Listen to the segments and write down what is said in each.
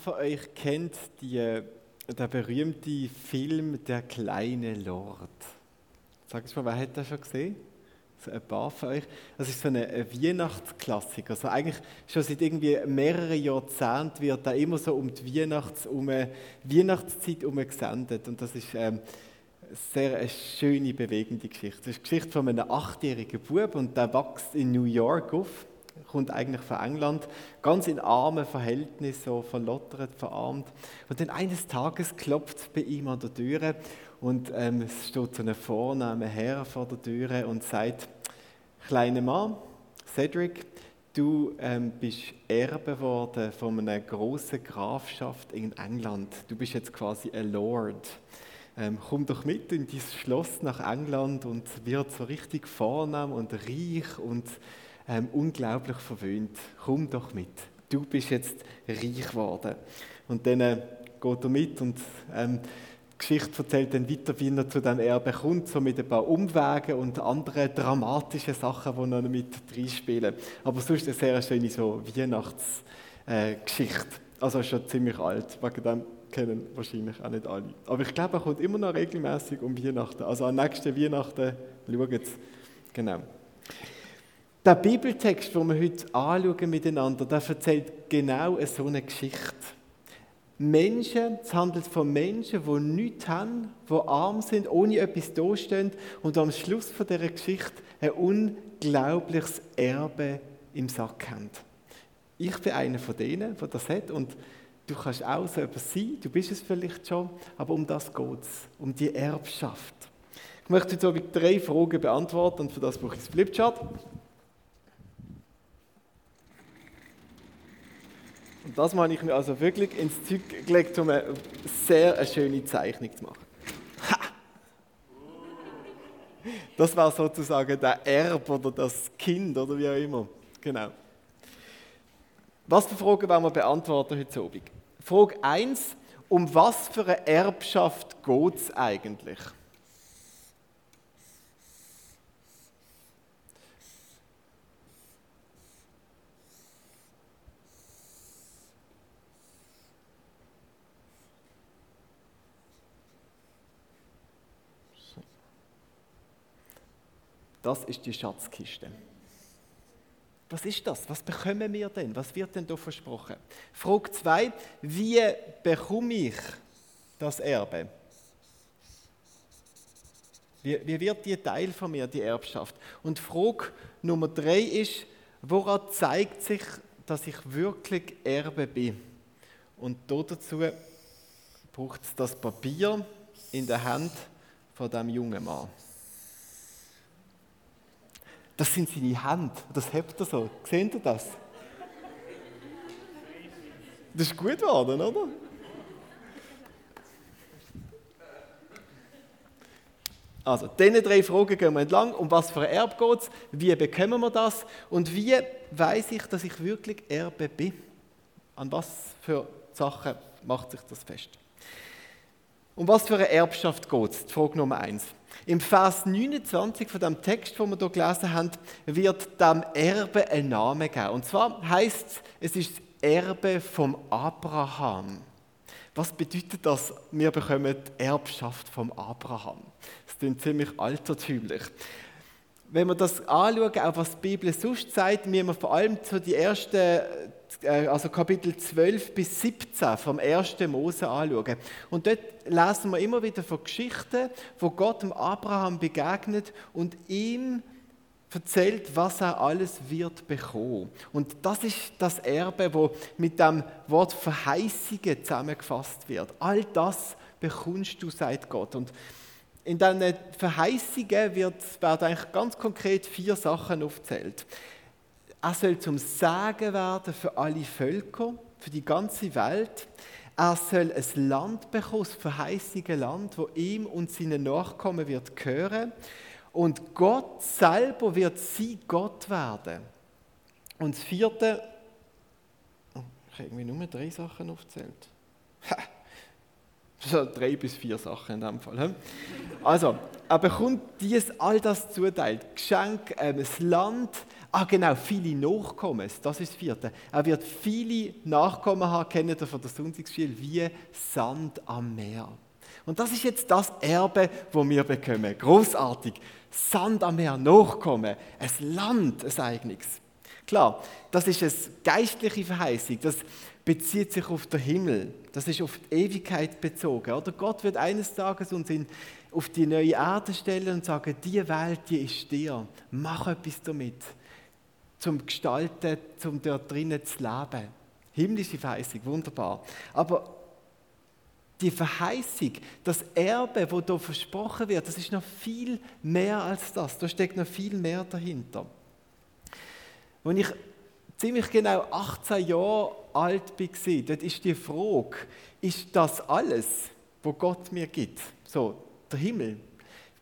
von euch kennt die, den berühmten Film Der kleine Lord? Sag ich mal, wer hat das schon gesehen? So ein paar von euch. Das ist so ein Weihnachtsklassiker. Also eigentlich schon seit irgendwie mehreren Jahrzehnten wird da immer so um die Weihnachts um Weihnachtszeit herum gesendet. Und das ist ähm, sehr eine schöne, bewegende Geschichte. Das ist die Geschichte von einem achtjährigen Bub und der wächst in New York auf kommt eigentlich von England, ganz in armen Verhältnissen, so verlottert, verarmt. Und dann eines Tages klopft bei ihm an der Tür und ähm, es steht so ein vornehmer Herr vor der Tür und sagt, kleiner Mann, Cedric, du ähm, bist Erbe worden von einer großen Grafschaft in England. Du bist jetzt quasi ein Lord. Ähm, komm doch mit in dieses Schloss nach England und wird so richtig vornehm und reich und ähm, unglaublich verwöhnt. Komm doch mit. Du bist jetzt reich geworden. Und dann äh, geht er mit und ähm, die Geschichte erzählt dann weiter, wie er zu diesem Erbe kommt, so mit ein paar Umwegen und anderen dramatischen Sachen, die noch mit reinspielen. Aber sonst eine sehr schöne so Weihnachtsgeschichte. Äh, also schon ziemlich alt. Wegen dem kennen wahrscheinlich auch nicht alle. Aber ich glaube, er kommt immer noch regelmäßig um Weihnachten. Also am nächsten Weihnachten schauen Sie. Genau. Der Bibeltext, den wir heute anschauen miteinander, der erzählt genau so eine Geschichte. Menschen, es handelt von Menschen, die nichts haben, die arm sind, ohne etwas dastehen und am Schluss von dieser Geschichte ein unglaubliches Erbe im Sack haben. Ich bin einer von denen, der das hat und du kannst auch so etwas sein, du bist es vielleicht schon, aber um das geht es, um die Erbschaft. Ich möchte jetzt drei Fragen beantworten und für das brauche ich das Flipchart. Und das meine ich mir also wirklich ins Zeug gelegt, um eine sehr eine schöne Zeichnung zu machen. Ha! Das war sozusagen der Erb oder das Kind oder wie auch immer. Genau. Was für Fragen wollen wir beantworten heute Abend? Frage 1. Um was für eine Erbschaft geht es eigentlich? Das ist die Schatzkiste. Was ist das? Was bekommen wir denn? Was wird denn da versprochen? Frage 2. Wie bekomme ich das Erbe? Wie, wie wird die Teil von mir, die Erbschaft? Und Frage Nummer 3 ist, woran zeigt sich, dass ich wirklich Erbe bin? Und dazu braucht es das Papier in der Hand von dem jungen Mann. Das sind seine Hände. Das hebt er so. Seht ihr das? Das ist gut geworden, oder? Also, diese drei Fragen gehen wir entlang. Um was für ein Erbe geht es? Wie bekommen wir das? Und wie weiß ich, dass ich wirklich Erbe bin? An was für Sachen macht sich das fest? Um was für eine Erbschaft geht es? Frage Nummer eins. Im Vers 29 von dem Text, den wir hier gelesen haben, wird dem Erbe ein Name geben. Und zwar heißt es, es ist Erbe vom Abraham. Was bedeutet das? Wir bekommen die Erbschaft vom Abraham. Das klingt ziemlich altertümlich. Wenn wir das anschauen, auch was die Bibel sonst sagt, müssen wir vor allem zu die ersten äh, also Kapitel 12 bis 17 vom 1. Mose anschauen. Und dort lesen wir immer wieder von Geschichten, wo Gott dem Abraham begegnet und ihm erzählt, was er alles wird bekommen. Und das ist das Erbe, wo mit dem Wort Verheißungen zusammengefasst wird. All das bekommst du, sagt Gott. Und in diesen Verheißungen wird, werden eigentlich ganz konkret vier Sachen aufgezählt. Er soll zum Sagen werden für alle Völker, für die ganze Welt. Er soll ein Land bekommen, das verheißige Land, wo ihm und seinen Nachkommen wird gehören. Und Gott selber wird sie Gott werden. Und das vierte, oh, ich habe irgendwie nur drei Sachen aufgezählt. So drei bis vier Sachen in dem Fall. Also, er bekommt dies, all das zuteilt. Geschenk, ähm, das Land, Ah, genau, viele Nachkommen, das ist das vierte. Er wird viele Nachkommen haben, kennt ihr von der Sonntagsschule, wie Sand am Meer. Und das ist jetzt das Erbe, wo wir bekommen. Großartig. Sand am Meer, Nachkommen, ein Land, ein eigenes. Klar, das ist eine geistliche Verheißung. Das bezieht sich auf den Himmel. Das ist auf die Ewigkeit bezogen. Oder Gott wird eines Tages uns in, auf die neue Erde stellen und sagen: Die Welt, die ist dir. Mach etwas damit zum Gestalten, zum dort drinnen zu leben. Himmlische Verheißung, wunderbar. Aber die Verheißung, das Erbe, wo da versprochen wird, das ist noch viel mehr als das. Da steckt noch viel mehr dahinter. Als ich ziemlich genau 18 Jahre alt war, dort ist die Frage, ist das alles, was Gott mir gibt? So, der Himmel,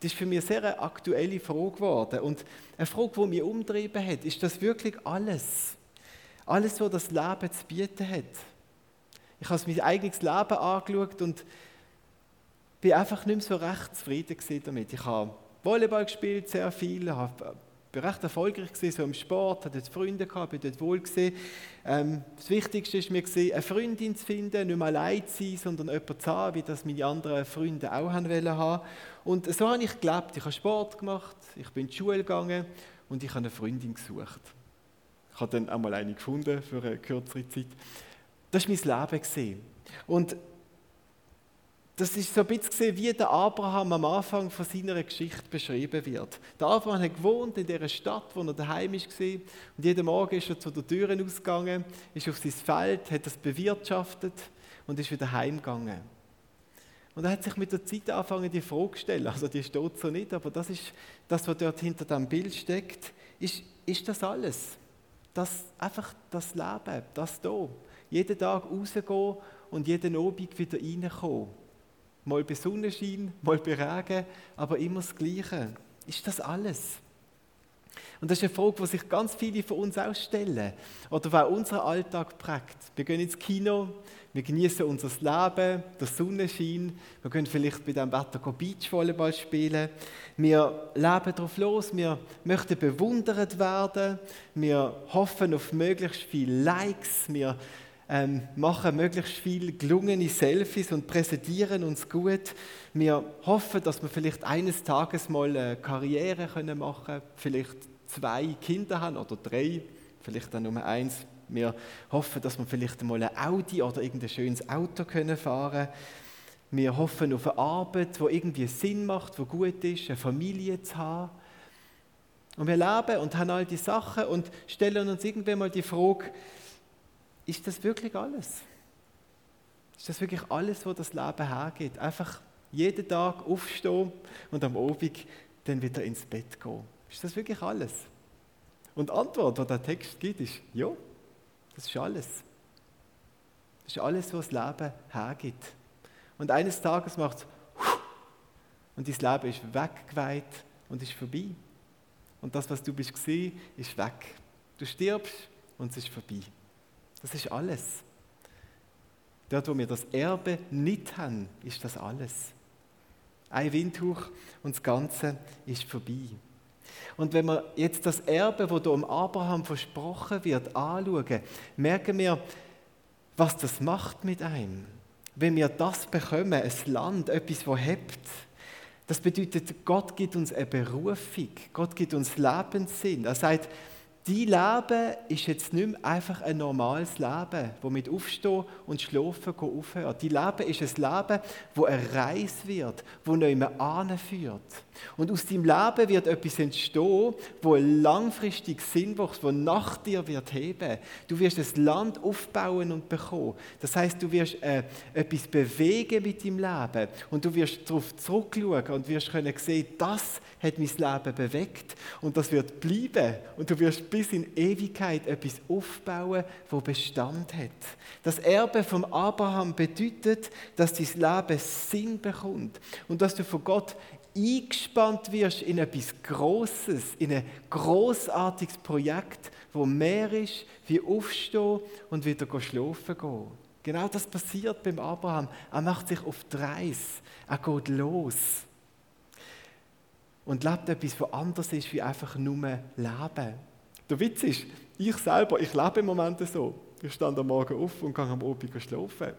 das ist für mich eine sehr aktuelle Frage geworden. Und eine Frage, die mich umtrieben hat, ist das wirklich alles? Alles, was das Leben zu bieten hat. Ich habe mein eigenes Leben angeschaut und bin einfach nicht mehr so recht zufrieden damit. Ich habe Volleyball gespielt, sehr viel, habe bin recht erfolgreich so im Sport, hatte dort Freunde gehabt, bin dort wohl. Ähm, das Wichtigste ist mir eine Freundin zu finden, nicht mehr allein zu sein, sondern jemanden zu haben, wie das meine anderen Freunde auch haben wollen Und so habe ich gelebt. Ich habe Sport gemacht, ich bin in die Schule gegangen und ich habe eine Freundin gesucht. Ich habe dann einmal eine gefunden für eine kürzere Zeit. Das war mein Leben. Und das ist so ein bisschen wie der Abraham am Anfang von seiner Geschichte beschrieben wird. Der Abraham hat gewohnt in der Stadt, wo er daheim war. Und jeden Morgen ist er zu den Türen ausgegangen, ist auf sein Feld, hat es bewirtschaftet und ist wieder heimgegangen. Und er hat sich mit der Zeit angefangen, die Frage zu stellen. Also die steht so nicht, aber das ist das, was dort hinter dem Bild steckt. Ist, ist das alles? Das, einfach das Leben, das hier. Jeden Tag rausgehen und jeden Abend wieder reinkommen mal bei Sonnenschein, mal bei Regen, aber immer das Gleiche. Ist das alles? Und das ist eine Frage, die sich ganz viele von uns auch stellen. Oder die unseren Alltag prägt. Wir gehen ins Kino, wir genießen unser Leben, der Sonnenschein, wir können vielleicht bei diesem Wetter Beachvolleyball spielen. Wir leben darauf los, wir möchten bewundert werden, wir hoffen auf möglichst viele Likes, wir ähm, machen möglichst viele gelungene Selfies und präsentieren uns gut. Wir hoffen, dass wir vielleicht eines Tages mal eine Karriere können machen können, vielleicht zwei Kinder haben oder drei, vielleicht dann nur eins. Wir hoffen, dass wir vielleicht mal ein Audi oder irgendein schönes Auto können fahren Wir hoffen auf eine Arbeit, die irgendwie Sinn macht, die gut ist, eine Familie zu haben. Und wir leben und haben all die Sachen und stellen uns irgendwann mal die Frage, ist das wirklich alles? Ist das wirklich alles, was das Leben hergeht? Einfach jeden Tag aufstehen und am Abend dann wieder ins Bett gehen. Ist das wirklich alles? Und die Antwort, die der Text gibt, ist ja, das ist alles. Das ist alles, was das Leben hergibt. Und eines Tages macht es und dein Leben ist weggeweiht und ist vorbei. Und das, was du bist, ist weg. Du stirbst und es ist vorbei. Das ist alles. Dort, wo wir das Erbe nicht haben, ist das alles. Ein Windhauch und das Ganze ist vorbei. Und wenn wir jetzt das Erbe, das hier um Abraham versprochen wird, anschauen, merken wir, was das macht mit einem. Wenn wir das bekommen, ein Land, etwas, das hebt, das bedeutet, Gott gibt uns eine Berufung, Gott gibt uns Lebenssinn. Er sagt, Dein Leben ist jetzt nicht mehr einfach ein normales Leben, wo mit Aufstehen und Schlafen aufhört. Dein Leben ist ein Leben, wo eine Reise wird, wo mehr anführt. Und aus deinem Leben wird etwas entstehen, wo langfristig Sinn macht, wo nach dir wird heben. Du wirst ein Land aufbauen und bekommen. Das heißt, du wirst äh, etwas bewegen mit deinem Leben und du wirst darauf zurückschauen und wirst können sehen, das hat mein Leben bewegt und das wird bleiben und du wirst bis in Ewigkeit etwas aufbauen, wo Bestand hat. Das Erbe vom Abraham bedeutet, dass dein Leben Sinn bekommt und dass du von Gott eingespannt wirst in etwas Großes, in ein großartiges Projekt, wo mehr ist wie aufstehen und wieder schlafen gehen. Genau das passiert beim Abraham. Er macht sich auf die Reise. Er geht los und lebt etwas, was anders ist wie einfach nur Leben. Der Witz ist, ich selber, ich lebe im Moment so. Ich stand am Morgen auf und gehe am Abend schlafen.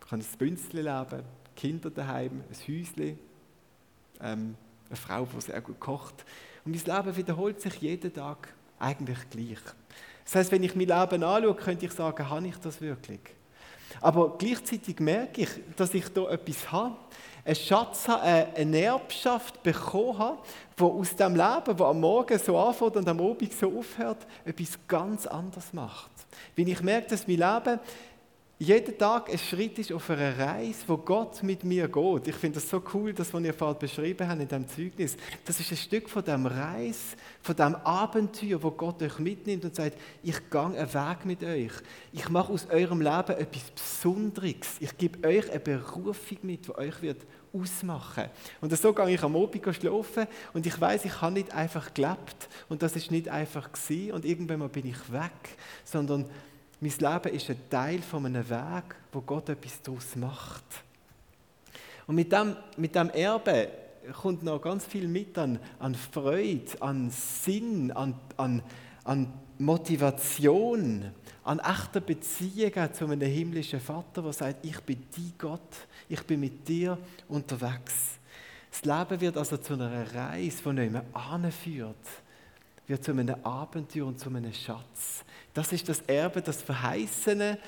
Ich kann ein Bünzli leben, Kinder daheim, ein Häuschen, ähm, eine Frau, die sehr gut kocht. Und mein Leben wiederholt sich jeden Tag eigentlich gleich. Das heißt, wenn ich mein Leben anschaue, könnte ich sagen, habe ich das wirklich? Aber gleichzeitig merke ich, dass ich da etwas habe, einen Schatz habe, eine Erbschaft bekommen habe, die aus dem Leben, das am Morgen so anfängt und am Abend so aufhört, etwas ganz anderes macht. Wenn ich merke, dass mein Leben jeden Tag ein Schritt ist auf einer Reise, wo Gott mit mir geht. Ich finde das so cool, das, was ihr vorhin beschrieben habt in diesem Zeugnis. Das ist ein Stück von dem Reis, von dem Abenteuer, wo Gott euch mitnimmt und sagt, ich gehe einen Weg mit euch. Ich mache aus eurem Leben etwas Besonderes. Ich gebe euch eine Berufung mit, die euch wird ausmachen. Und so gehe ich am Abend schlafen und ich weiß, ich habe nicht einfach gelebt und das ist nicht einfach gewesen und irgendwann mal bin ich weg, sondern mein Leben ist ein Teil von einem Weg, wo Gott etwas daraus macht. Und mit dem, mit dem Erbe kommt noch ganz viel mit an, an Freude, an Sinn, an, an, an Motivation, an echter Beziehungen zu einem himmlischen Vater, der sagt, ich bin dein Gott, ich bin mit dir unterwegs. Das Leben wird also zu einer Reise, die nicht mehr anführt, wird zu einem Abenteuer und zu einem Schatz. Das ist das Erbe, das Verheißene,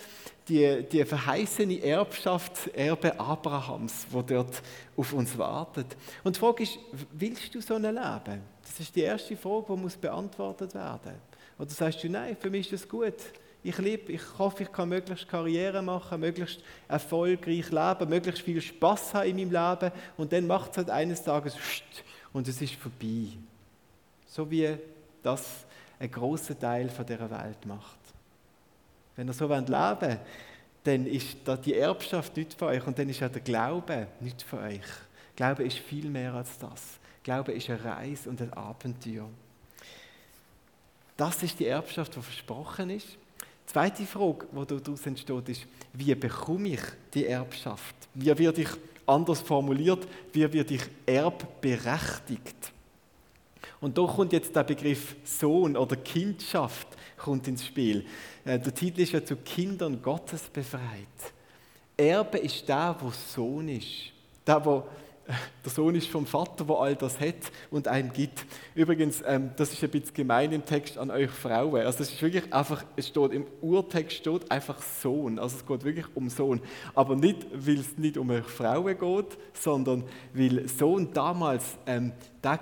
die, die verheißene Erbschaft, Erbe Abrahams, wo dort auf uns wartet. Und die Frage ist, willst du so ein Leben? Das ist die erste Frage, die muss beantwortet werden. Oder sagst du, nein, für mich ist das gut. Ich liebe, ich hoffe, ich kann möglichst Karriere machen, möglichst erfolgreich leben, möglichst viel Spaß haben in meinem Leben und dann macht es halt eines Tages und es ist vorbei. So wie das einen grossen Teil von dieser Welt macht. Wenn ihr so leben wollt, dann ist die Erbschaft nicht von euch und dann ist auch der Glaube nicht von euch. Glaube ist viel mehr als das. Glaube ist eine Reise und ein Abenteuer. Das ist die Erbschaft, die versprochen ist. Die zweite Frage, die daraus entsteht, ist, wie bekomme ich die Erbschaft? Wie werde ich, anders formuliert, wie werde ich erbberechtigt? Und da kommt jetzt der Begriff Sohn oder Kindschaft kommt ins Spiel. Äh, der Titel ist ja zu Kindern Gottes befreit. Erbe ist der, wo Sohn ist. Der, wo der Sohn ist vom Vater, der all das hat und einem gibt. Übrigens, ähm, das ist ein bisschen gemein im Text an euch Frauen. Also es ist wirklich einfach, es steht im Urtext steht einfach Sohn. Also es geht wirklich um Sohn. Aber nicht, weil es nicht um euch Frauen geht, sondern weil Sohn damals ähm, der war,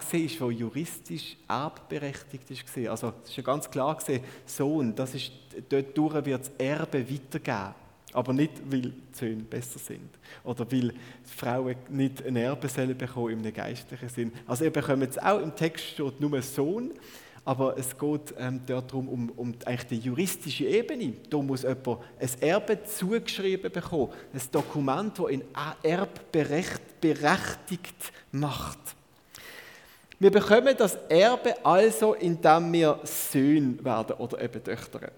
der juristisch erbberechtigt ist. Also es ist ja ganz klar gesehen, Sohn, das ist, dort wird das Erbe weitergeben. Aber nicht, weil die Söhne besser sind. Oder weil Frauen nicht ein Erbe sollen bekommen im geistlichen Sinn. Also ihr bekommt es auch im Text steht nur Sohn, aber es geht ähm, dort darum, um, um eigentlich die juristische Ebene. Da muss jemand ein Erbe zugeschrieben bekommen. Ein Dokument, das ihn erbberechtigt macht. Wir bekommen das Erbe also, indem wir Söhne werden oder eben Töchter.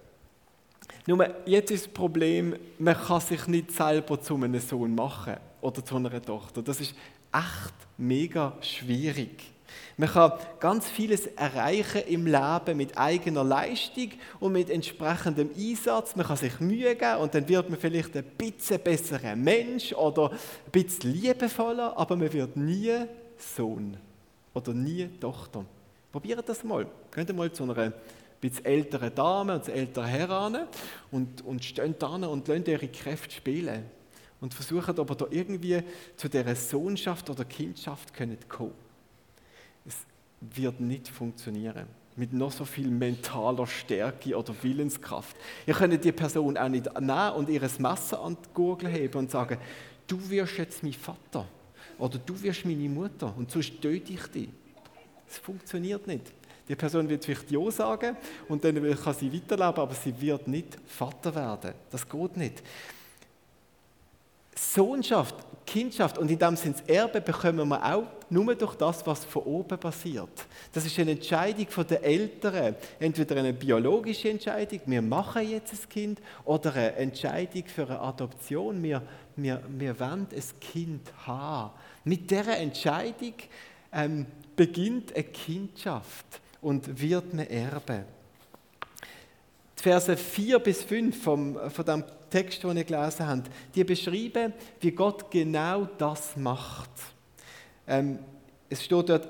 Nur jetzt ist das Problem, man kann sich nicht selber zu einem Sohn machen oder zu einer Tochter. Das ist echt mega schwierig. Man kann ganz vieles erreichen im Leben mit eigener Leistung und mit entsprechendem Einsatz. Man kann sich Mühe geben und dann wird man vielleicht ein bisschen besserer Mensch oder ein bisschen liebevoller, aber man wird nie Sohn oder nie Tochter. Probiert das mal. Könnt ihr mal zu einer bisschen ältere Damen und ältere Herren und, und stehen da und lassen ihre Kräfte spielen und versuchen aber da irgendwie zu dieser Sohnschaft oder Kindschaft zu kommen. Es wird nicht funktionieren. Mit noch so viel mentaler Stärke oder Willenskraft. Ihr könnt die Person auch nicht nehmen und ihr Messer an die Gurgel heben und sagen, du wirst jetzt mein Vater oder du wirst meine Mutter und sonst töte ich dich. Es funktioniert nicht. Die Person wird vielleicht Ja sagen und dann kann sie weiterleben, aber sie wird nicht Vater werden. Das geht nicht. Sohnschaft, Kindschaft und in dem Sinne das Erbe bekommen wir auch nur durch das, was von oben passiert. Das ist eine Entscheidung der Eltern. Entweder eine biologische Entscheidung, wir machen jetzt ein Kind, oder eine Entscheidung für eine Adoption, wir, wir, wir wollen ein Kind haben. Mit dieser Entscheidung ähm, beginnt eine Kindschaft und wird man erben. Verse 4 bis 5 vom, von dem Text, den ihr gelesen habt, die beschreiben, wie Gott genau das macht. Ähm, es steht dort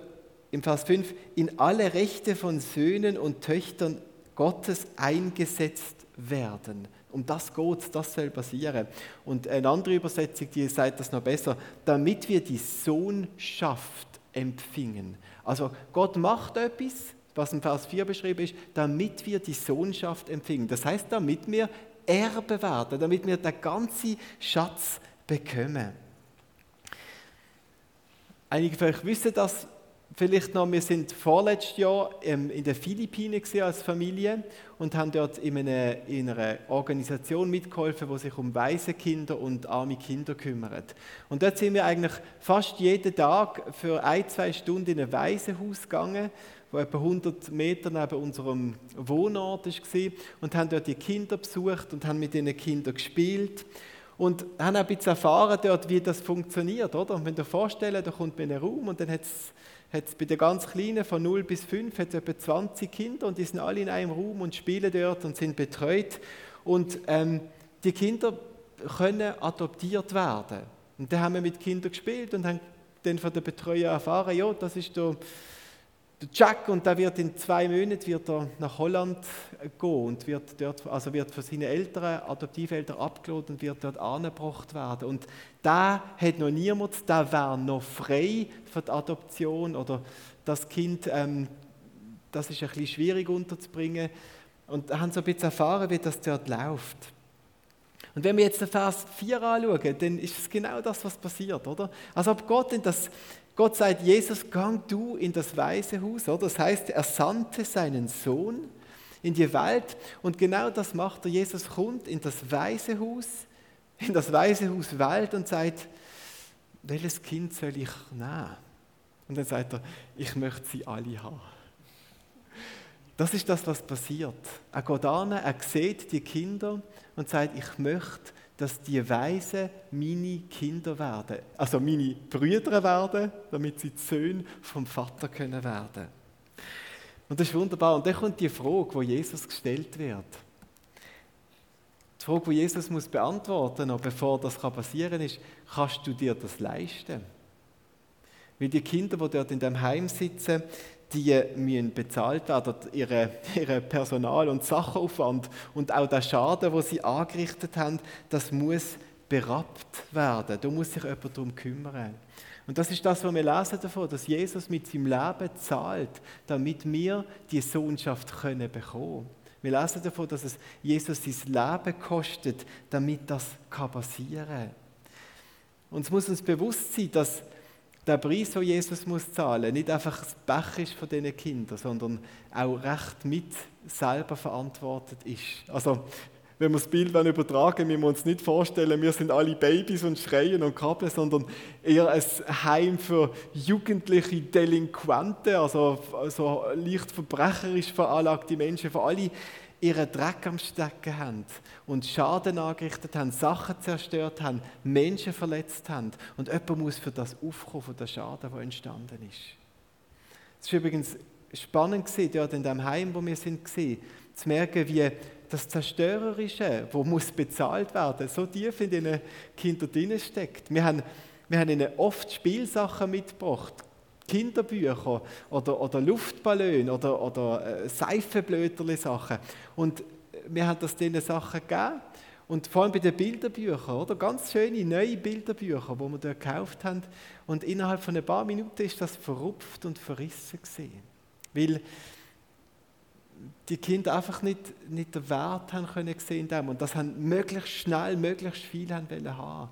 im Vers 5, in alle Rechte von Söhnen und Töchtern Gottes eingesetzt werden. Um das geht das soll passieren. Und eine andere Übersetzung, die sagt das noch besser, damit wir die Sohnschaft empfingen. Also Gott macht etwas, was im Vers 4 beschrieben ist, damit wir die Sohnschaft empfingen. Das heißt, damit wir Erbe werden, damit wir den ganzen Schatz bekommen. Einige von euch wissen das vielleicht noch, wir sind vorletztes Jahr in den Philippinen als Familie und haben dort in einer, in einer Organisation mitgeholfen, die sich um weise Kinder und arme Kinder kümmert. Und dort sind wir eigentlich fast jeden Tag für ein, zwei Stunden in ein Waisenhaus gegangen, wo etwa 100 Meter neben unserem Wohnort war und haben dort die Kinder besucht und haben mit diesen Kindern gespielt und haben auch ein bisschen erfahren dort, wie das funktioniert, oder? Und wenn du dir vorstellst, da kommt man in einen Raum und dann hat es bei den ganz Kleinen von 0 bis 5 hat es etwa 20 Kinder und die sind alle in einem Raum und spielen dort und sind betreut. Und ähm, die Kinder können adoptiert werden. Und da haben wir mit Kindern gespielt und haben dann von der Betreuer erfahren, ja, das ist der der Jack und der wird in zwei Monaten wird er nach Holland gehen und wird dort, also wird von seinen Eltern, Adoptiveltern abgeholt und wird dort angebracht werden. Und da hat noch niemand, der wäre noch frei für die Adoption oder das Kind, ähm, das ist ein bisschen schwierig unterzubringen. Und haben so ein bisschen erfahren, wie das dort läuft. Und wenn wir jetzt den Vers 4 anschauen, dann ist es genau das, was passiert, oder? Also ob Gott in das Gott sagt, Jesus, gang du in das Weiße? Das heißt, er sandte seinen Sohn in die Welt und genau das macht er. Jesus kommt in das Weiße in das Weiße Welt und sagt, welches Kind soll ich nehmen? Und dann sagt er, ich möchte sie alle haben. Das ist das, was passiert. Er geht an, er sieht die Kinder und sagt, ich möchte dass die Weisen meine Kinder werden, also meine Brüder werden, damit sie die Söhne vom Vater können werden. Und das ist wunderbar. Und dann kommt die Frage, wo Jesus gestellt wird. Die Frage, die Jesus muss beantworten muss, bevor das passieren kann, ist, kannst du dir das leisten? Weil die Kinder, die dort in dem Heim sitzen, die müssen bezahlt werden, ihre, ihre Personal- und Sachaufwand und auch der Schaden, den sie angerichtet haben, das muss berappt werden. Da muss sich jemand darum kümmern. Und das ist das, was wir lesen davon, dass Jesus mit seinem Leben zahlt, damit wir die Sohnschaft können bekommen. Wir lesen davon, dass es Jesus sein Leben kostet, damit das passieren kann. Und es muss uns bewusst sein, dass der Preis, den Jesus muss zahlen, nicht einfach das Pech ist von diesen Kindern, sondern auch recht mit selber verantwortet ist. Also, wenn wir das Bild übertragen müssen wir uns nicht vorstellen, wir sind alle Babys und schreien und krabbeln, sondern eher ein Heim für jugendliche Delinquente, also so leicht verbrecherisch veranlagte Menschen, für alle ihren Dreck am Stecken haben und Schaden angerichtet haben, Sachen zerstört haben, Menschen verletzt haben. Und jemand muss für das aufkommen, von der Schaden, der entstanden ist. Es war übrigens spannend, dort in dem Heim, wo wir sind, zu merken, wie das Zerstörerische, wo muss bezahlt werden, so tief in den Kindern steckt. Wir haben, wir haben ihnen oft Spielsachen mitgebracht, Kinderbücher oder, oder Luftballon oder, oder äh, Seifenblöterli-Sachen. Und wir haben das diesen Sachen gegeben. Und vor allem bei den Bilderbüchern, oder? Ganz schöne neue Bilderbücher, die wir dort gekauft haben. Und innerhalb von ein paar Minuten ist das verrupft und verrissen gesehen. Weil die Kinder einfach nicht, nicht den Wert haben können sehen und das haben möglichst schnell, möglichst viel haben haben.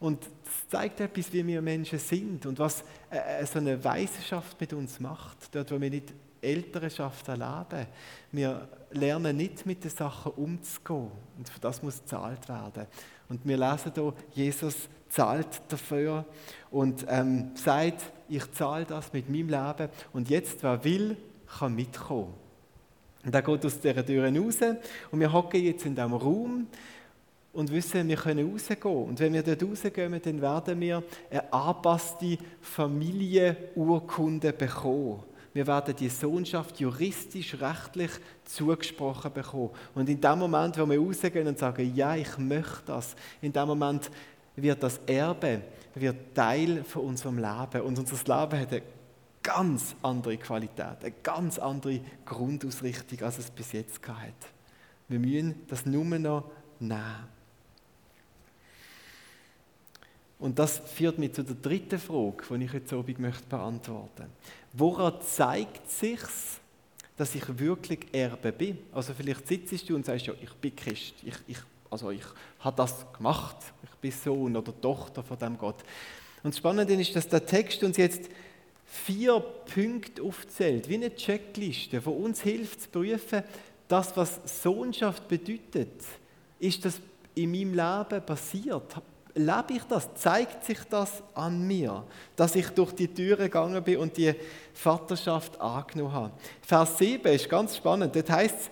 Und das zeigt etwas, wie wir Menschen sind und was äh, äh, so eine Weisenschaft mit uns macht, dort wo wir nicht Elternschaft erleben. Wir lernen nicht mit den Sachen umzugehen und für das muss gezahlt werden. Und wir lesen hier, Jesus zahlt dafür und ähm, sagt, ich zahle das mit meinem Leben und jetzt, wer will, kann mitkommen. Und er geht aus dieser Tür raus und wir hocken jetzt in diesem Raum und wissen, wir können rausgehen. Und wenn wir dort rausgehen, dann werden wir eine angepasste Familienurkunde bekommen. Wir werden die Sohnschaft juristisch, rechtlich zugesprochen bekommen. Und in dem Moment, wo wir rausgehen und sagen, ja, ich möchte das, in dem Moment wird das Erbe wird Teil von unserem Leben. Und unser Leben hat eine ganz andere Qualität, eine ganz andere Grundausrichtung, als es bis jetzt hat. Wir müssen das nur noch nehmen. Und das führt mich zu der dritten Frage, die ich heute Abend möchte beantworten möchte. Woran zeigt sich dass ich wirklich Erbe bin? Also vielleicht sitzt du und sagst, ja, ich bin Christ, ich, ich, also ich habe das gemacht, ich bin Sohn oder Tochter von dem Gott. Und das Spannende ist, dass der Text uns jetzt vier Punkte aufzählt, wie eine Checkliste, die uns hilft zu prüfen, das, was Sohnschaft bedeutet, ist das in meinem Leben passiert? Lebe ich das? Zeigt sich das an mir, dass ich durch die Türe gegangen bin und die Vaterschaft angenommen habe? Vers 7 ist ganz spannend. Dort heißt es,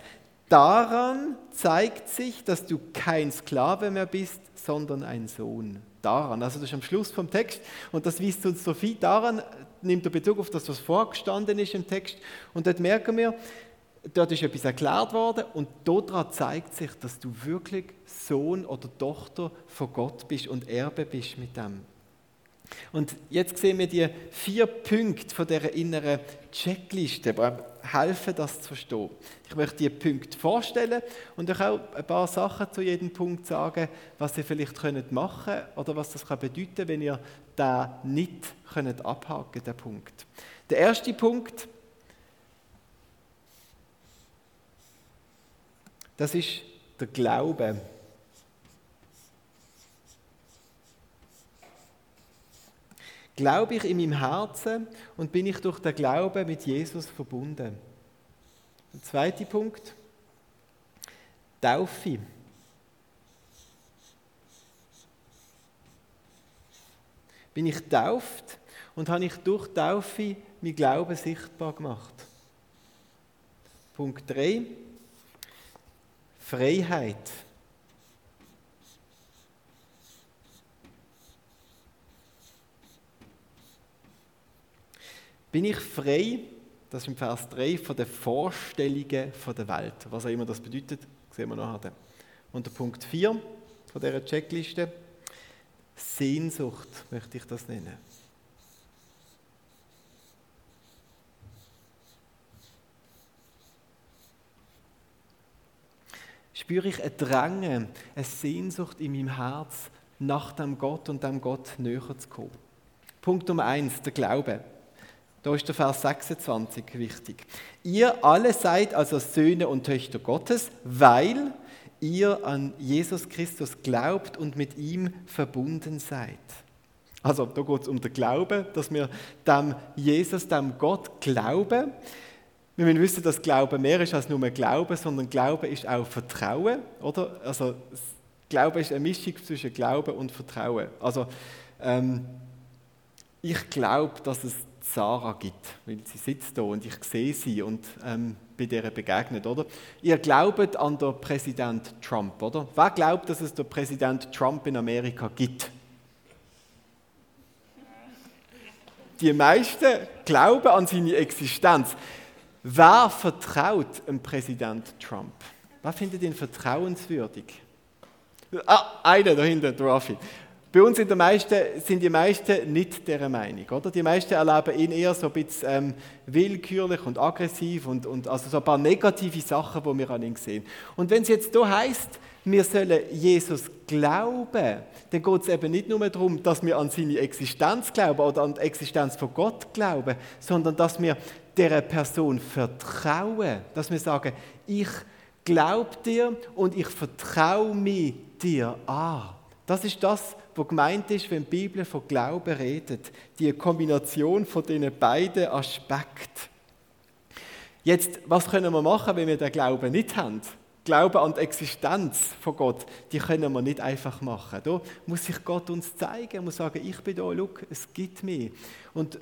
daran zeigt sich, dass du kein Sklave mehr bist, sondern ein Sohn. Daran, also das ist am Schluss vom Text und das weist uns so viel daran, nimmt er Bezug auf das, was vorgestanden ist im Text und dort merken wir, dort ist etwas erklärt worden und daran zeigt sich, dass du wirklich Sohn oder Tochter von Gott bist und Erbe bist mit dem. Und jetzt sehen wir die vier Punkte von dieser inneren Checkliste, die helfen, das zu verstehen. Ich möchte die Punkte vorstellen und euch auch ein paar Sachen zu jedem Punkt sagen, was ihr vielleicht machen könnt oder was das bedeuten kann, wenn ihr da nicht könnt abhaken den Punkt. Der erste Punkt Das ist der Glaube. Glaube ich in meinem Herzen und bin ich durch den Glauben mit Jesus verbunden? Der zweite Punkt. Taufe. Bin ich tauft und habe ich durch Taufe mein Glauben sichtbar gemacht? Punkt 3. Freiheit. Bin ich frei, das ist im Vers 3, von den Vorstellungen der Welt. Was auch immer das bedeutet, sehen wir nachher. Und der Punkt 4 von dieser Checkliste, Sehnsucht möchte ich das nennen. Spüre ich ein Drängen, eine Sehnsucht in meinem Herz, nach dem Gott und dem Gott näher zu kommen. Punkt Nummer eins, der Glaube. Da ist der Vers 26 wichtig. Ihr alle seid also Söhne und Töchter Gottes, weil ihr an Jesus Christus glaubt und mit ihm verbunden seid. Also da geht es um den Glauben, dass wir dem Jesus, dem Gott glauben. Wir müssen wissen, dass Glauben mehr ist als nur Glauben, sondern Glauben ist auch Vertrauen, oder? Also Glauben ist eine Mischung zwischen Glauben und Vertrauen. Also ähm, ich glaube, dass es Sarah gibt, weil sie sitzt da und ich sehe sie und ähm, bei der begegnet, oder? Ihr glaubt an den Präsident Trump, oder? Wer glaubt, dass es den Präsident Trump in Amerika gibt? Die meisten glauben an seine Existenz. Wer vertraut dem Präsident Trump? Wer findet ihn vertrauenswürdig? Ah, einer da hinten, der Raffi. Bei uns sind die, meisten, sind die meisten nicht dieser Meinung. Oder? Die meisten erleben ihn eher so ein bisschen ähm, willkürlich und aggressiv und, und also so ein paar negative Sachen, die wir an ihm sehen. Und wenn es jetzt hier heißt, wir sollen Jesus glauben, dann geht es eben nicht nur darum, dass wir an seine Existenz glauben oder an die Existenz von Gott glauben, sondern dass wir dieser Person vertrauen, dass wir sagen, ich glaube dir und ich vertraue mich dir an. Das ist das, was gemeint ist, wenn die Bibel von Glauben redet. Die Kombination von diesen beiden Aspekten. Jetzt, was können wir machen, wenn wir den Glauben nicht haben? Glauben an die Existenz von Gott, die können wir nicht einfach machen. Da muss sich Gott uns zeigen, er muss sagen, ich bin da, schau, es gibt mich. Und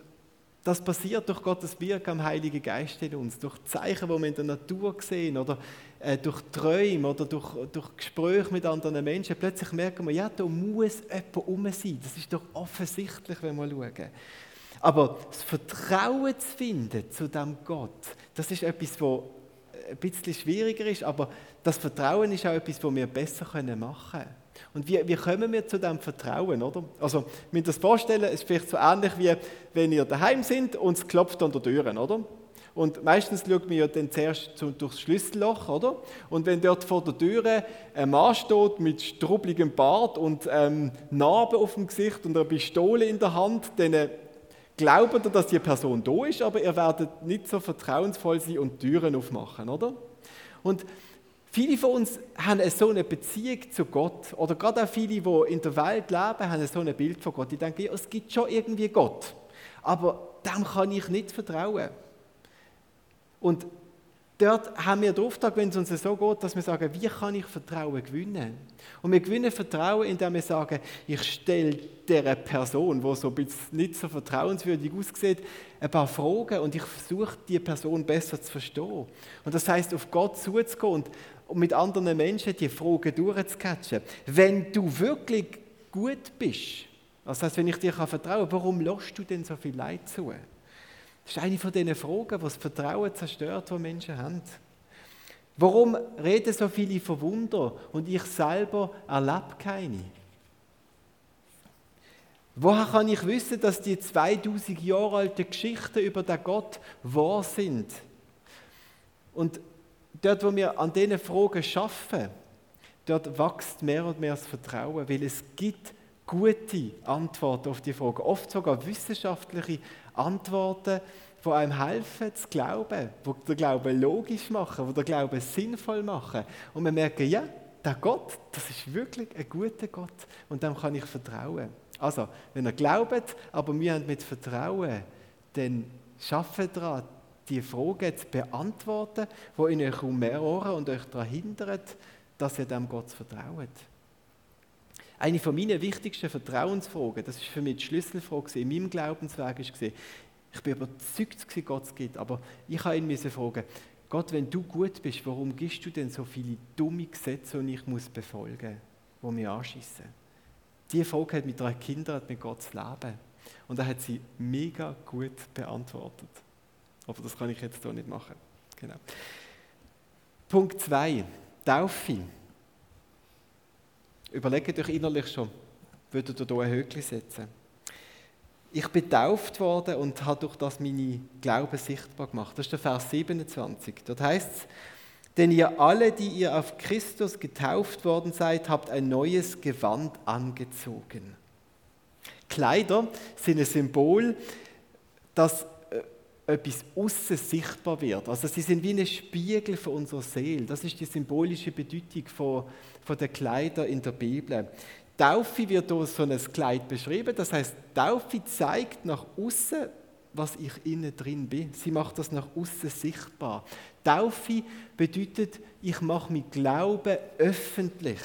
das passiert durch Gottes Wirken am Heiligen Geist in uns, durch Zeichen, die wir in der Natur sehen oder äh, durch Träume oder durch, durch Gespräche mit anderen Menschen. Plötzlich merken wir, ja, da muss jemand um sein. Das ist doch offensichtlich, wenn wir schauen. Aber das Vertrauen zu finden zu dem Gott, das ist etwas, was ein bisschen schwieriger ist, aber das Vertrauen ist auch etwas, was wir besser machen können. Und wie, wie kommen wir zu diesem Vertrauen, oder? Also, müsst das vorstellen, es ist vielleicht so ähnlich wie, wenn ihr daheim sind und es klopft an der Tür, oder? Und meistens schaut man ja dann zuerst durchs Schlüsselloch, oder? Und wenn dort vor der Tür ein Mann steht mit strubbeligem Bart und ähm, Narben auf dem Gesicht und einer Pistole in der Hand, dann äh, glaubt ihr, dass die Person da ist, aber ihr werdet nicht so vertrauensvoll sein und Türen aufmachen, oder? Und viele von uns haben so eine Beziehung zu Gott, oder gerade auch viele, die in der Welt leben, haben so ein Bild von Gott. Die denken, es gibt schon irgendwie Gott, aber dem kann ich nicht vertrauen. Und dort haben wir den Auftrag, wenn es uns so geht, dass wir sagen, wie kann ich Vertrauen gewinnen? Und wir gewinnen Vertrauen, indem wir sagen, ich stelle dieser Person, die so ein bisschen nicht so vertrauenswürdig aussieht, ein paar Fragen und ich versuche, die Person besser zu verstehen. Und das heißt, auf Gott zuzugehen und mit anderen Menschen die Fragen durchzucatchen. Wenn du wirklich gut bist, das heißt, wenn ich dir vertrauen kann, warum lässt du denn so viel Leid zu? Das ist eine von diesen Fragen, die das Vertrauen zerstört, das Menschen haben. Warum reden so viele von Wunder und ich selber erlebe keine? Woher kann ich wissen, dass die 2000 Jahre alten Geschichten über den Gott wahr sind? Und dort, wo wir an diesen Fragen schaffen, dort wächst mehr und mehr das Vertrauen, weil es gibt gute Antworten auf die Fragen, oft sogar wissenschaftliche Antworten, die einem helfen zu glauben, die den Glauben logisch machen, die den Glauben sinnvoll machen. Und wir merken, ja, der Gott, das ist wirklich ein guter Gott und dem kann ich vertrauen. Also, wenn ihr glaubt, aber wir haben mit Vertrauen, dann schaffen daran, die Fragen zu beantworten, die in euch ummehren und euch daran hindern, dass ihr dem Gott vertraut. Eine von meinen wichtigsten Vertrauensfragen, das ist für mich die Schlüsselfrage in meinem Glaubensweg, ist ich bin überzeugt, dass Gott es gibt, aber ich habe ihn fragen, Gott, wenn du gut bist, warum gibst du denn so viele dumme Gesetze, die ich muss befolgen muss, die mich anschießen? Diese Frage hat mit drei Kindern mit Gott zu leben. Und er hat sie mega gut beantwortet. Aber das kann ich jetzt hier nicht machen. Genau. Punkt 2, Taufe. Überlegt euch innerlich schon, würdet ihr hier ein Höckchen setzen? Ich bin getauft worden und habe durch das meine Glauben sichtbar gemacht. Das ist der Vers 27. Dort heißt es, denn ihr alle, die ihr auf Christus getauft worden seid, habt ein neues Gewand angezogen. Kleider sind ein Symbol, dass etwas außen sichtbar wird. Also sie sind wie ein Spiegel für unsere Seele. Das ist die symbolische Bedeutung von, von der Kleider in der Bibel. Taufe wird durch so ein Kleid beschrieben. Das heißt, Taufe zeigt nach außen, was ich innen drin bin. Sie macht das nach außen sichtbar. Taufe bedeutet, ich mache mein Glauben öffentlich.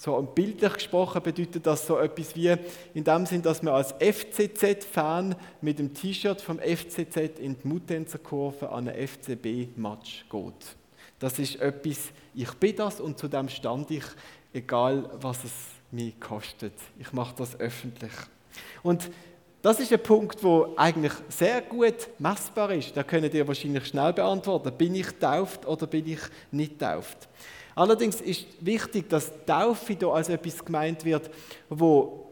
So bildlich gesprochen bedeutet das so etwas wie in dem Sinn, dass man als FCZ-Fan mit dem T-Shirt vom FCZ in die Mutenzer Kurve an einen FCB-Match geht. Das ist etwas, ich bin das und zu dem stand ich egal was es mir kostet. Ich mache das öffentlich. Und das ist ein Punkt, wo eigentlich sehr gut messbar ist. Da könnt ihr wahrscheinlich schnell beantworten. Bin ich tauft oder bin ich nicht tauft? Allerdings ist wichtig, dass Taufe hier als etwas gemeint wird, wo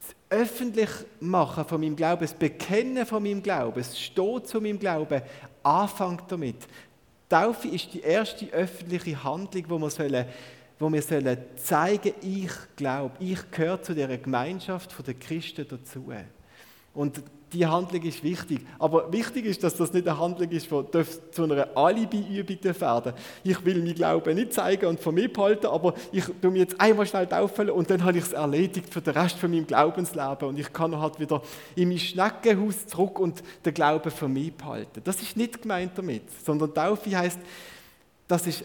das öffentlich machen von meinem Glauben, das Bekennen von meinem Glauben, das Stehen zu meinem Glauben, anfängt damit. Taufe ist die erste öffentliche Handlung, wo wir sollen wo wir sollen zeigen, ich glaube, ich gehöre zu der Gemeinschaft der Christen dazu. Und die Handlung ist wichtig. Aber wichtig ist, dass das nicht eine Handlung ist, die zu einer Alibi-Übung werden Ich will mein Glauben nicht zeigen und von mir behalten, aber ich tue mich jetzt einmal schnell taufen und dann habe ich es erledigt für den Rest von meinem Glaubensleben. Und ich kann halt wieder in mein Schneckenhaus zurück und den Glauben von mir behalten. Das ist nicht gemeint damit, sondern Taufe heißt, das ist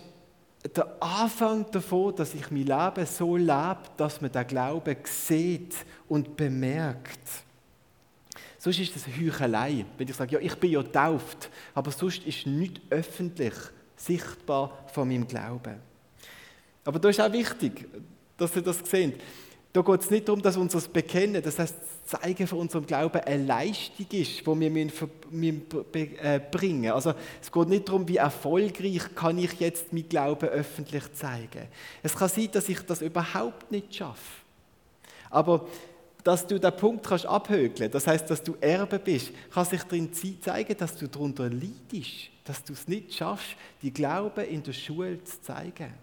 der Anfang davon, dass ich mein Leben so lebe, dass man den Glauben sieht und bemerkt. Sonst ist das Heuchelei, wenn ich sage, ja, ich bin ja tauft, aber sonst ist nicht öffentlich sichtbar von meinem Glauben. Aber da ist auch wichtig, dass ihr das seht. Da geht es nicht darum, dass unser Bekennen, das heißt das Zeigen von unserem Glauben, eine Leistung ist, die wir müssen, äh, bringen Also es geht nicht darum, wie erfolgreich kann ich jetzt mein Glauben öffentlich zeigen. Es kann sein, dass ich das überhaupt nicht schaffe. Aber dass du den Punkt kannst abhökeln, das heißt, dass du Erbe bist, kann sich darin zeigen, dass du darunter leidest, dass du es nicht schaffst, die Glauben in der Schule zu zeigen.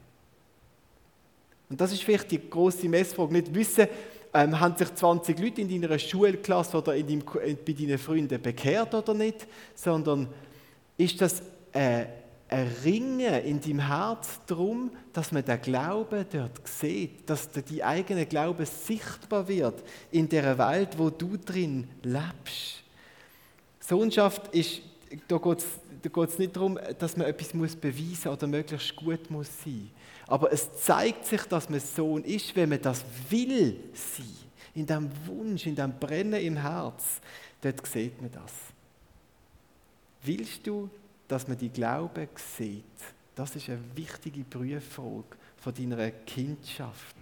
Und das ist vielleicht die große Messfrage. Nicht wissen, ähm, haben sich 20 Leute in deiner Schulklasse oder in deinem, bei deinen Freunden bekehrt oder nicht, sondern ist das äh, ein Ringen in deinem Herz darum, dass man den Glauben dort sieht, dass die eigene Glaube sichtbar wird in der Welt, wo du drin lebst. Sohnschaft ist, da geht es nicht darum, dass man etwas muss beweisen oder möglichst gut muss sein. Aber es zeigt sich, dass man Sohn ist, wenn man das will sein. In dem Wunsch, in dem Brennen im Herz, dort sieht man das. Willst du, dass man die Glaube sieht? Das ist eine wichtige Prüffrage von deiner Kindschaft.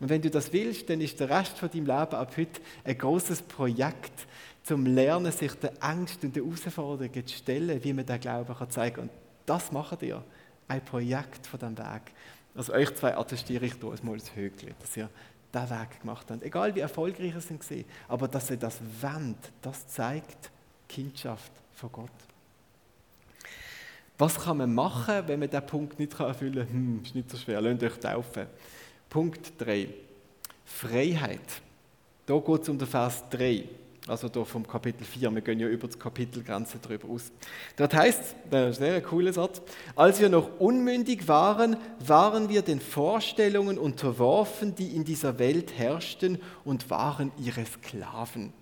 Und wenn du das willst, dann ist der Rest von deinem Leben ab heute ein großes Projekt, zum Lernen, sich den Ängsten und den Herausforderungen zu stellen, wie man den Glauben kann zeigen kann. Und das macht ihr, ein Projekt von diesem Weg. Also euch zwei attestiere ich hier mal das Höchli, dass ihr diesen Weg gemacht habt. Egal wie erfolgreich ihr sind, aber dass ihr das wendet, das zeigt Kindschaft von Gott. Was kann man machen, wenn man diesen Punkt nicht erfüllen kann? Hm, ist nicht so schwer, lasst euch taufen. Punkt 3. Freiheit. Da geht es um den Vers 3. Also hier vom Kapitel 4, wir gehen ja über die Kapitelgrenze drüber aus. Dort heißt, das ist ein cooler Satz, als wir noch unmündig waren, waren wir den Vorstellungen unterworfen, die in dieser Welt herrschten und waren ihre Sklaven.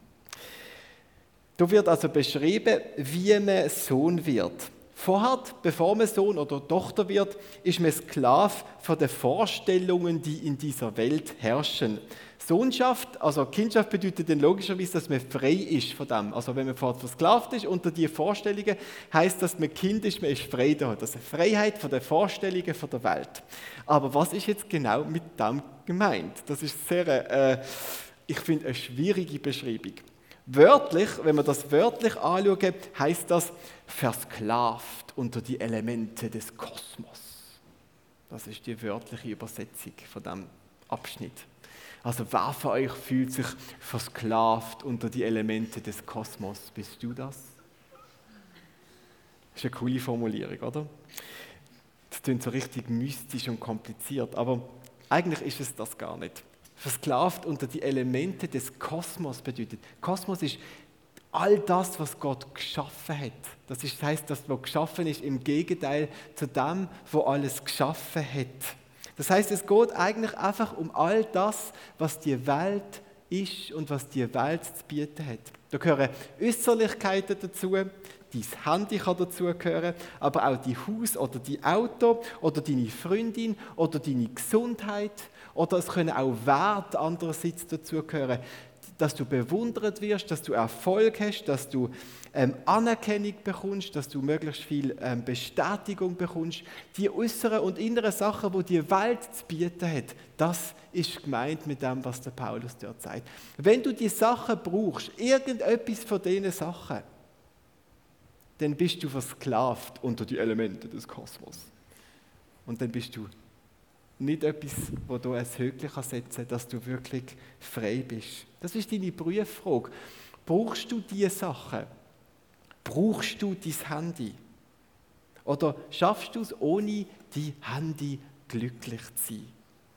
Da wird also beschrieben, wie man Sohn wird. Vorher, bevor man Sohn oder Tochter wird, ist man Sklav von den Vorstellungen, die in dieser Welt herrschen. Sohnschaft, also Kindschaft bedeutet dann logischerweise, dass man frei ist von dem. Also wenn man vorher versklavt ist unter die Vorstellungen, heißt das, dass man Kind ist, man ist frei da. Das ist Freiheit von den Vorstellungen von der Welt. Aber was ist jetzt genau mit dem gemeint? Das ist sehr, äh, ich finde, eine schwierige Beschreibung. Wörtlich, wenn wir das wörtlich anschauen, heißt das versklavt unter die Elemente des Kosmos. Das ist die wörtliche Übersetzung von dem Abschnitt. Also wer von euch fühlt sich versklavt unter die Elemente des Kosmos? Bist du das? Das ist eine coole Formulierung, oder? Das klingt so richtig mystisch und kompliziert, aber eigentlich ist es das gar nicht. Versklavt unter die Elemente des Kosmos bedeutet. Kosmos ist all das, was Gott geschaffen hat. Das heißt, das, was geschaffen ist, im Gegenteil zu dem, was alles geschaffen hat. Das heißt, es geht eigentlich einfach um all das, was die Welt ist und was die Welt zu bieten hat. Da gehören Äußerlichkeiten dazu, dein Handy kann dazugehören, aber auch die Haus oder die Auto oder deine Freundin oder deine Gesundheit oder es können auch Werte andererseits dazugehören dass du bewundert wirst, dass du Erfolg hast, dass du ähm, Anerkennung bekommst, dass du möglichst viel ähm, Bestätigung bekommst. Die äußeren und inneren Sachen, wo die Welt zu bieten hat, das ist gemeint mit dem, was der Paulus dort sagt. Wenn du die Sachen brauchst, irgendetwas von diesen Sachen, dann bist du versklavt unter die Elemente des Kosmos. Und dann bist du nicht etwas, wo du ein Höckchen setzen kannst, dass du wirklich frei bist. Das ist deine Prüffrage. Brauchst du diese Sachen? Brauchst du dein Handy? Oder schaffst du es, ohne dein Handy glücklich zu sein?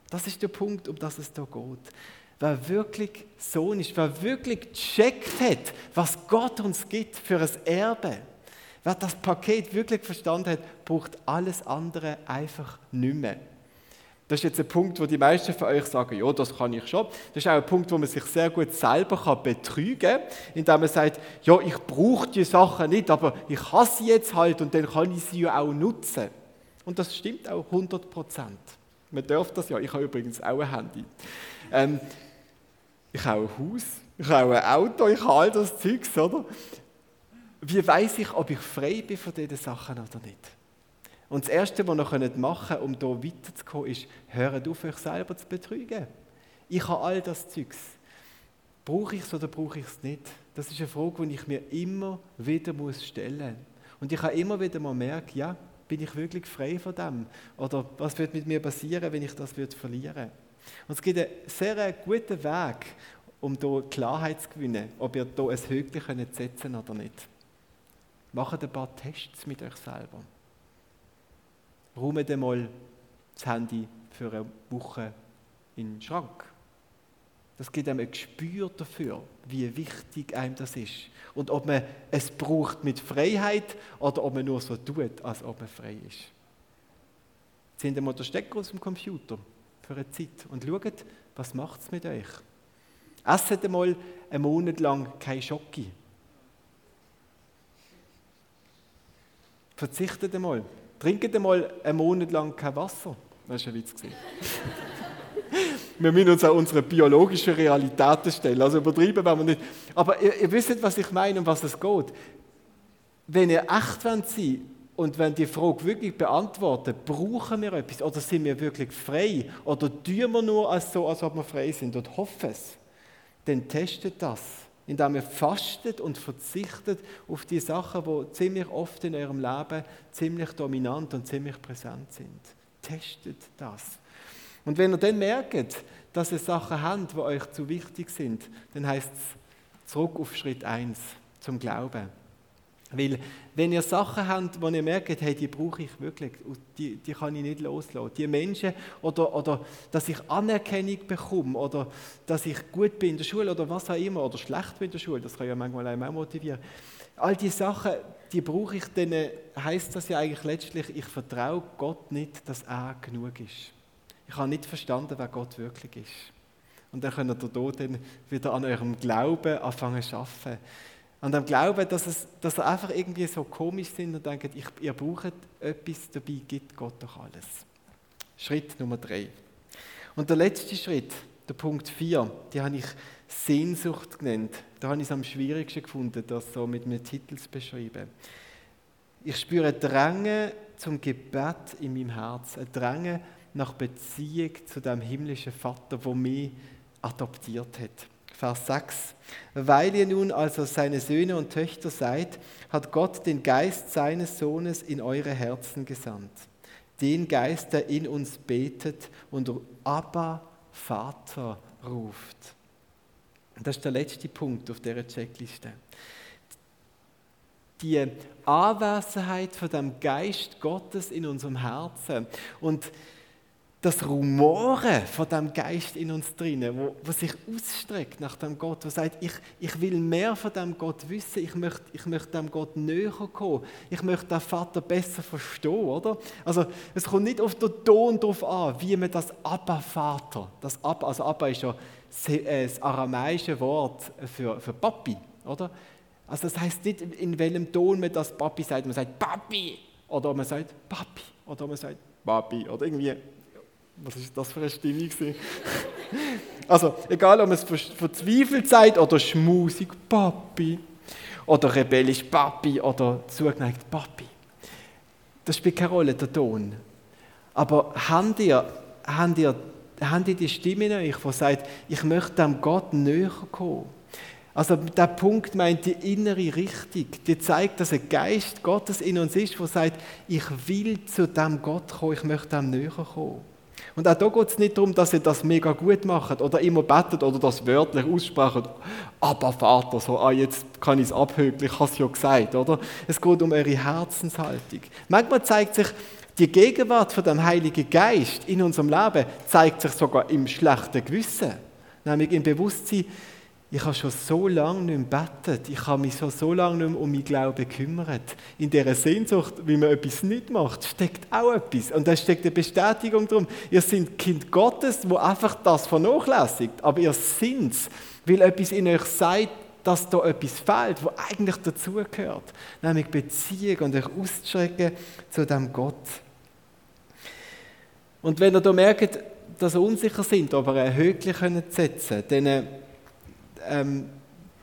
Das ist der Punkt, um das es hier geht. Wer wirklich Sohn ist, wer wirklich gecheckt hat, was Gott uns gibt für ein Erbe, wer das Paket wirklich verstanden hat, braucht alles andere einfach nicht mehr. Das ist jetzt ein Punkt, wo die meisten von euch sagen, ja, das kann ich schon. Das ist auch ein Punkt, wo man sich sehr gut selber kann betrügen kann, indem man sagt, ja, ich brauche die Sachen nicht, aber ich habe sie jetzt halt und dann kann ich sie ja auch nutzen. Und das stimmt auch 100 Prozent. Man darf das ja. Ich habe übrigens auch ein Handy. Ähm, ich habe ein Haus, ich habe ein Auto, ich habe all das Zeugs, oder? Wie weiß ich, ob ich frei bin von diesen Sachen oder nicht? Und das Erste, was ihr machen könnt, um hier weiterzukommen, ist, hört auf, euch selber zu betrügen. Ich habe all das Zeugs. Brauche ich es oder brauche ich es nicht? Das ist eine Frage, die ich mir immer wieder stellen muss. Und ich habe immer wieder mal merken, ja, bin ich wirklich frei von dem? Oder was wird mit mir passieren, wenn ich das verlieren würde? Und es gibt einen sehr guten Weg, um hier Klarheit zu gewinnen, ob ihr hier ein Höckchen setzen könnt oder nicht. Macht ein paar Tests mit euch selber. Räumt einmal das Handy für eine Woche in den Schrank. Das gibt einem ein Gespür dafür, wie wichtig einem das ist. Und ob man es braucht mit Freiheit oder ob man nur so tut, als ob man frei ist. Zieht einmal den Stecker aus dem Computer für eine Zeit und schaut, was macht es mit euch. Esset einmal einen Monat lang kein Schocki. Verzichtet einmal. Trinket einmal einen Monat lang kein Wasser. Das war ein Witz. wir müssen uns an unsere biologischen Realitäten stellen. Also übertrieben wenn wir nicht. Aber ihr, ihr wisst, was ich meine und was es geht. Wenn ihr echt sein wollt und wenn die Frage wirklich beantworten, brauchen wir etwas oder sind wir wirklich frei oder tun wir nur als so, als ob wir frei sind und hoffen es, dann testet das, indem ihr fastet und verzichtet auf die Sachen, die ziemlich oft in eurem Leben ziemlich dominant und ziemlich präsent sind. Testet das. Und wenn ihr dann merkt, dass ihr Sachen habt, die euch zu wichtig sind, dann heißt es zurück auf Schritt 1 zum Glauben. Weil, wenn ihr Sachen habt, wo ihr merkt, hey, die brauche ich wirklich, die, die kann ich nicht loslassen. Die Menschen, oder, oder dass ich Anerkennung bekomme, oder dass ich gut bin in der Schule, oder was auch immer, oder schlecht bin in der Schule, das kann ja manchmal auch motivieren. All diese Sachen, die brauche ich, dann heisst das ja eigentlich letztlich, ich vertraue Gott nicht, dass er genug ist. Ich habe nicht verstanden, wer Gott wirklich ist. Und dann könnt ihr hier dann wieder an eurem Glauben anfangen zu arbeiten. An dem Glauben, dass, es, dass ihr einfach irgendwie so komisch sind und denkt, ich, ihr braucht etwas, dabei gibt Gott doch alles. Schritt Nummer drei. Und der letzte Schritt, der Punkt vier, die habe ich Sehnsucht genannt. Da habe ich es am schwierigsten gefunden, das so mit einem Titel zu beschreiben. Ich spüre Dränge zum Gebet in meinem Herzen, Dränge nach Beziehung zu dem himmlischen Vater, wo mich adoptiert hat. Vers 6. Weil ihr nun also seine Söhne und Töchter seid, hat Gott den Geist seines Sohnes in eure Herzen gesandt. Den Geist, der in uns betet und Abba, Vater ruft. Das ist der letzte Punkt auf dieser Checkliste. Die Anwesenheit von dem Geist Gottes in unserem Herzen. Und das Rumoren von dem Geist in uns drinnen, wo, wo sich ausstreckt nach dem Gott, wo sagt, ich, ich will mehr von dem Gott wissen, ich möchte, ich möchte dem Gott näher kommen, ich möchte den Vater besser verstehen, oder? Also es kommt nicht auf den Ton drauf an, wie man das Abba-Vater, das Abba, also Abba ist ja äh, das aramäische Wort für, für Papi, oder? Also das heißt nicht, in welchem Ton man das Papi sagt, man sagt Papi, oder man sagt Papi, oder man sagt Papi, oder irgendwie was ist das für eine Stimmung? also, egal ob es verzweifelt seid oder schmusig, Papi, oder rebellisch Papi oder zugeneigt Papi. Das spielt keine Rolle, der Ton. Aber habt ihr, habt ihr, habt ihr die Stimme in euch, die sagt, ich möchte dem Gott näher kommen? Also der Punkt meint die innere Richtung. Die zeigt, dass ein Geist Gottes in uns ist, der sagt, ich will zu dem Gott kommen, ich möchte dem näher kommen. Und auch da geht es nicht darum, dass ihr das mega gut macht oder immer betet oder das wörtlich aussprecht. Aber Vater, so, ah, jetzt kann ich es abhökeln, ich habe es ja gesagt, oder? Es geht um eure Herzenshaltung. Manchmal zeigt sich, die Gegenwart von dem Heiligen Geist in unserem Leben zeigt sich sogar im schlechten Gewissen. Nämlich im Bewusstsein, ich habe schon so lange nicht mehr betet, ich habe mich so, so lange nicht mehr um mein Glauben gekümmert. In dieser Sehnsucht, wie man etwas nicht macht, steckt auch etwas. Und da steckt eine Bestätigung drum. Ihr seid Kind Gottes, wo einfach das vernachlässigt. Aber ihr seid es, weil etwas in euch sagt, dass da etwas fehlt, was eigentlich dazugehört. Nämlich Beziehung und euch auszustrecken zu dem Gott. Und wenn ihr da merkt, dass ihr unsicher sind, ob ihr ein Höckchen setzen könnt, ähm,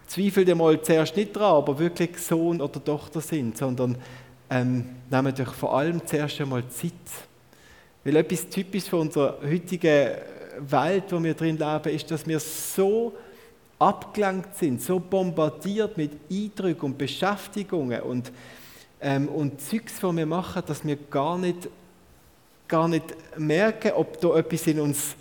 zweifelt ihr mal zuerst nicht dran, ob ihr wirklich Sohn oder Tochter sind, sondern ähm, nehmt euch vor allem zuerst einmal Zeit. Weil etwas typisch für unsere heutige Welt, wo wir drin leben, ist, dass wir so abgelenkt sind, so bombardiert mit Eindrücken und Beschäftigungen und, ähm, und Zeugs, die wir machen, dass wir gar nicht, gar nicht merken, ob da etwas in uns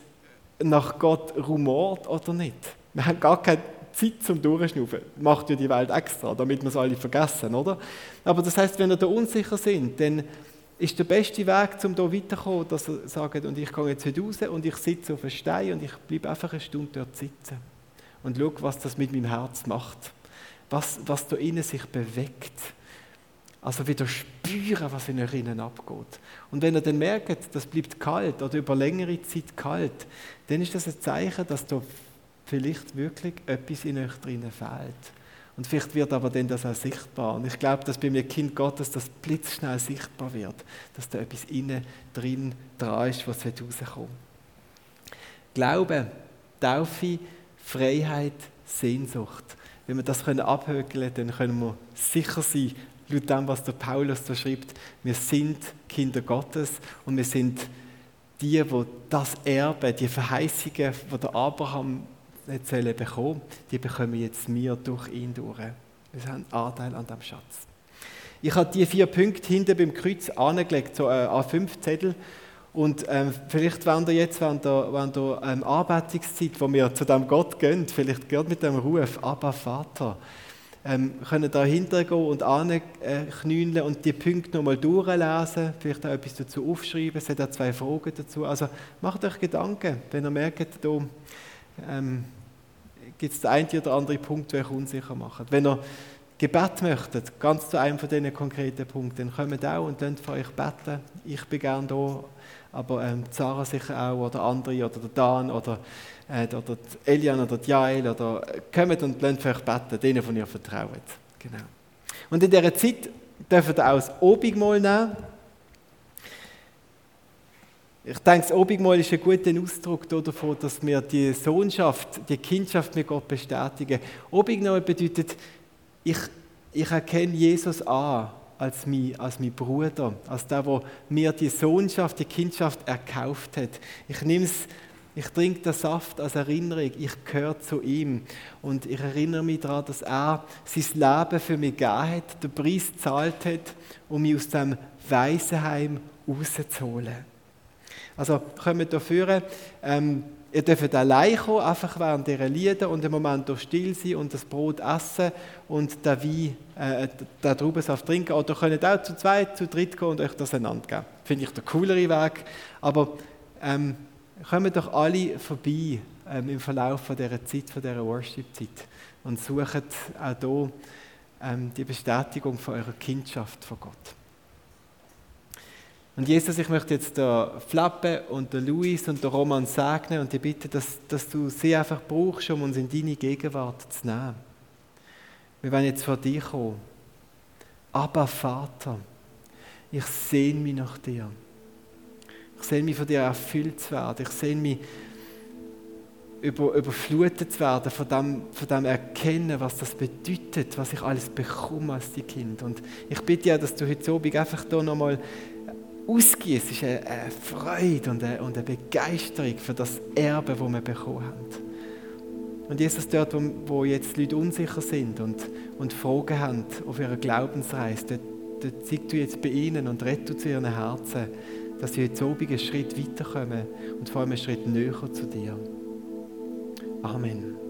nach Gott rumort oder nicht. Wir haben gar keine Zeit zum Durchschnaufen. Macht ja die Welt extra, damit wir es alle vergessen, oder? Aber das heißt, wenn wir da unsicher sind, dann ist der beste Weg, um hier weiterzukommen, dass er sagt, und ich gehe jetzt heute raus und ich sitze auf einem Stein und ich bleibe einfach eine Stunde dort sitzen und schaue, was das mit meinem Herz macht. Was, was da innen sich bewegt. Also wieder spüren, was in euch innen abgeht. Und wenn ihr dann merkt, das bleibt kalt oder über längere Zeit kalt, dann ist das ein Zeichen, dass da vielleicht wirklich etwas in euch drinnen fehlt. Und vielleicht wird aber dann das auch sichtbar. Und ich glaube, dass bei mir Kind Gottes das blitzschnell sichtbar wird, dass da etwas innen drin dran ist, was rauskommt. Glaube, Taufe, Freiheit, Sehnsucht. Wenn wir das können abhökeln dann können wir sicher sein, laut dem, was der Paulus da schreibt, wir sind Kinder Gottes und wir sind die, wo das Erbe, die Verheißungen, die der Abraham nicht sollen bekommen, die bekommen jetzt wir durch ihn durch. Wir haben Anteil an dem Schatz. Ich habe die vier Punkte hinten beim Kreuz angelegt, so äh, A5-Zettel. Und ähm, vielleicht, wenn ihr jetzt, wenn ihr, wenn ihr ähm, Arbeitungszeit, wo wir zu dem Gott gehen, vielleicht geht mit dem Ruf, Abba Vater, ähm, können da hinterher gehen und anknüllen und die Punkte nochmal durchlesen, vielleicht auch etwas dazu aufschreiben. Es hat auch zwei Fragen dazu. Also macht euch Gedanken, wenn ihr merkt, da ähm, gibt es den einen oder anderen Punkt, der euch unsicher macht. Wenn ihr Gebet möchtet, ganz zu einem von diesen konkreten Punkten, dann kommt auch und lasst für euch beten. Ich bin gerne da, aber ähm, Zara sicher auch, oder andere, oder der Dan, oder, äh, oder Elian, oder die Jael, oder äh, kommt und lasst für euch beten, denen, von ihr vertraut. Genau. Und in dieser Zeit dürft ihr auch das Obigmal nehmen. Ich denke, das Obigmal ist ein guter Ausdruck davon, dass wir die Sohnschaft, die Kindschaft mit Gott bestätigen. Obigmal bedeutet, ich, ich erkenne Jesus an als mein, als mein Bruder, als der, der mir die Sohnschaft, die Kindschaft erkauft hat. Ich nehme es, ich trinke den Saft als Erinnerung, ich gehöre zu ihm und ich erinnere mich daran, dass er sein Leben für mich gegeben hat, den Preis gezahlt hat, um mich aus dem Waisenheim rauszuholen. Also kommt dafür, ähm, ihr dürft allein kommen, einfach während dieser Lieder und im Moment durch still sein und das Brot essen und den Wein, äh, den Traubensaft trinken. Oder könnt auch zu zweit, zu dritt gehen und euch das einander geben. Finde ich der coolere Weg. Aber ähm, kommen doch alle vorbei ähm, im Verlauf von dieser Zeit, von dieser Worship-Zeit und suchen auch hier ähm, die Bestätigung von eurer Kindschaft von Gott. Und Jesus, ich möchte jetzt der Flappe und der Luis und der Roman segnen und dich bitten, dass, dass du sie einfach brauchst, um uns in deine Gegenwart zu nehmen. Wir wollen jetzt vor dir kommen. Aber Vater, ich sehne mich nach dir. Ich sehne mich von dir erfüllt zu werden. Ich sehne mich über, überflutet zu werden von dem, von dem Erkennen, was das bedeutet, was ich alles bekomme als die Kind. Und ich bitte ja, dass du heute Abend einfach hier nochmal ausgießt, ist eine, eine Freude und eine, und eine Begeisterung für das Erbe, das wir bekommen haben. Und Jesus, dort, wo, jetzt Leute unsicher sind und, und Fragen haben auf ihrer Glaubensreise, dort, dort zeig du jetzt bei ihnen und rette zu ihren Herzen, dass sie heute Abend einen Schritt weiterkommen und vor allem einen Schritt näher zu dir. Amen.